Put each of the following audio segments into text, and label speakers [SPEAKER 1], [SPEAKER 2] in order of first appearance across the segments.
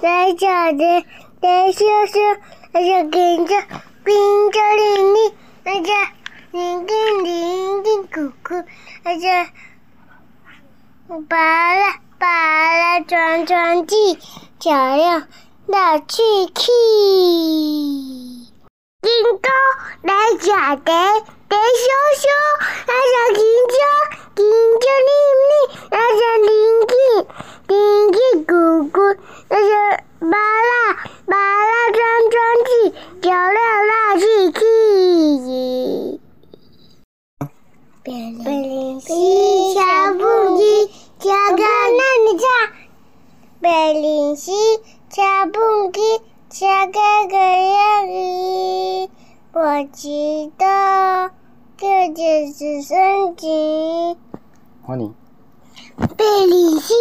[SPEAKER 1] 来小的，来小小，而且跟着跟着玲玲，而且玲玲玲玲姑姑，而且拔了拔了转转机，漂亮拿去 key。金哥来小的，来小小，来小金车，金车玲玲，来小玲玲，玲玲姑姑，来小巴拉巴拉转转机，漂亮拉去 key。变零西小布机，小个那你唱。变零西小布机，小个个样子，我知道这就是圣经。
[SPEAKER 2] 换你。
[SPEAKER 1] 贝里西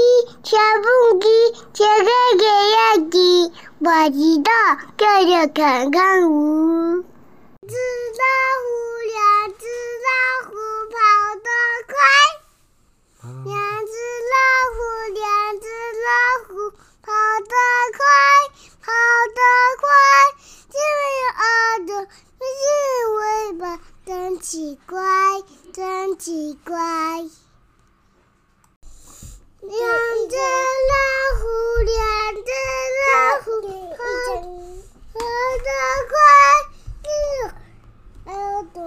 [SPEAKER 1] 小布机，小个个样子，我知道这就看看我。知道虎，两只老虎跑得快。两只老虎，两只老虎跑得快，跑得快，因为有耳朵，不是尾巴，真奇怪，真奇怪。两只老虎，两只老虎跑跑得快，因为耳朵，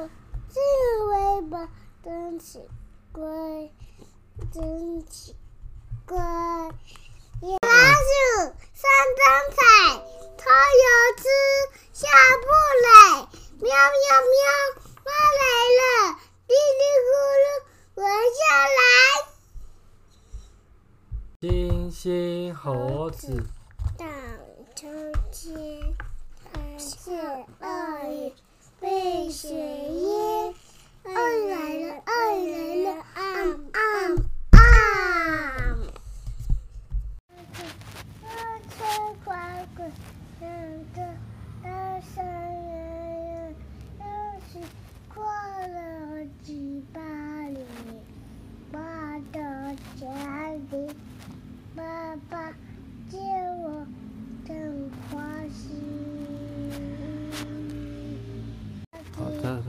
[SPEAKER 1] 是尾巴，真奇怪。真奇怪！老鼠上灯彩，偷油吃，下不来。喵喵喵，妈来了！叽里咕噜，滚下来。
[SPEAKER 2] 星星猴子，
[SPEAKER 1] 荡秋千，还是鳄鱼被雪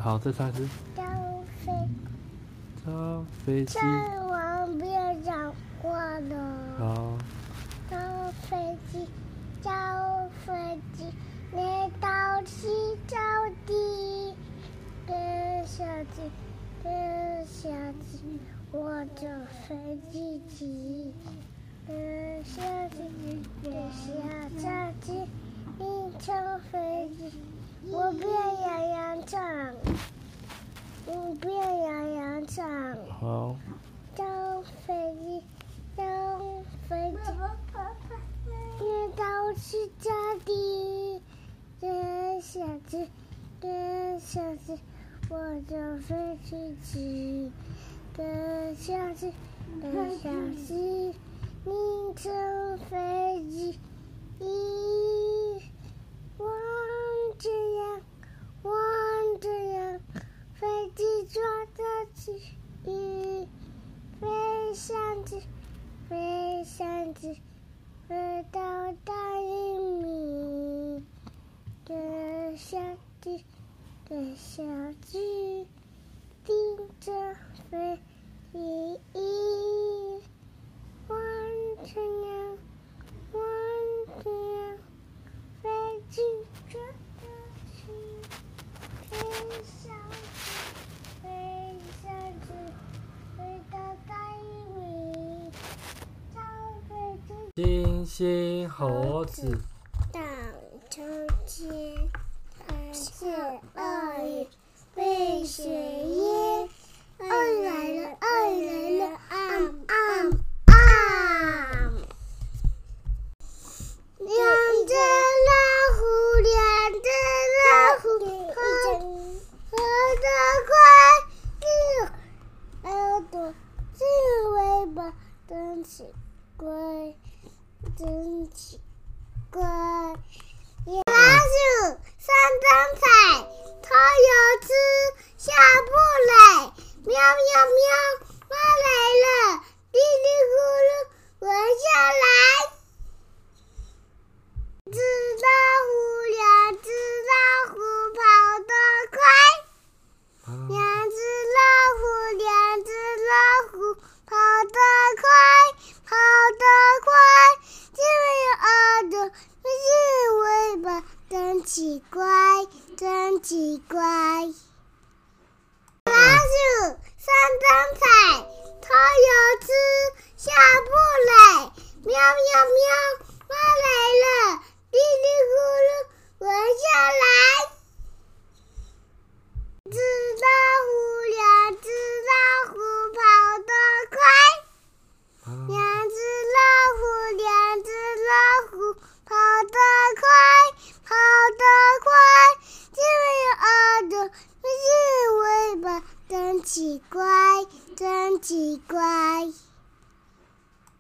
[SPEAKER 2] 好，再好再唱一次。
[SPEAKER 1] 张飞
[SPEAKER 2] 张飞机，
[SPEAKER 1] 在王边讲话的。
[SPEAKER 2] 好，
[SPEAKER 1] 张飞机，张飞机，来到西招地，跟小鸡，跟小鸡，我就飞机起，跟小鸡，跟小小鸡，一乘飞机，我变羊羊唱，我变羊羊唱。
[SPEAKER 2] 好，
[SPEAKER 1] 张飞机，张飞机，越到是家的，跟小鸡，跟小鸡，我就飞去吃，跟小鸡，跟小鸡，你乘飞机，一望着阳，望着阳，飞机抓着起。一飞上去，飞上去，飞到大玉米，跟小鸡，跟小鸡盯着飞机，望着阳，望着阳，飞机抓着起，飞上去，飞上去。飞到大玉米，张飞机
[SPEAKER 2] 星星猴子，
[SPEAKER 1] 荡秋千，还是鳄鱼被雪淹。鳄鱼来了，鳄鱼来了，啊啊啊！两只老虎，两只老虎，跑跑得快，耳朵是尾巴，真奇怪，真奇怪。老鼠上灯彩，偷油吃，下不来。喵喵喵，猫来了！叽里咕噜，闻下来。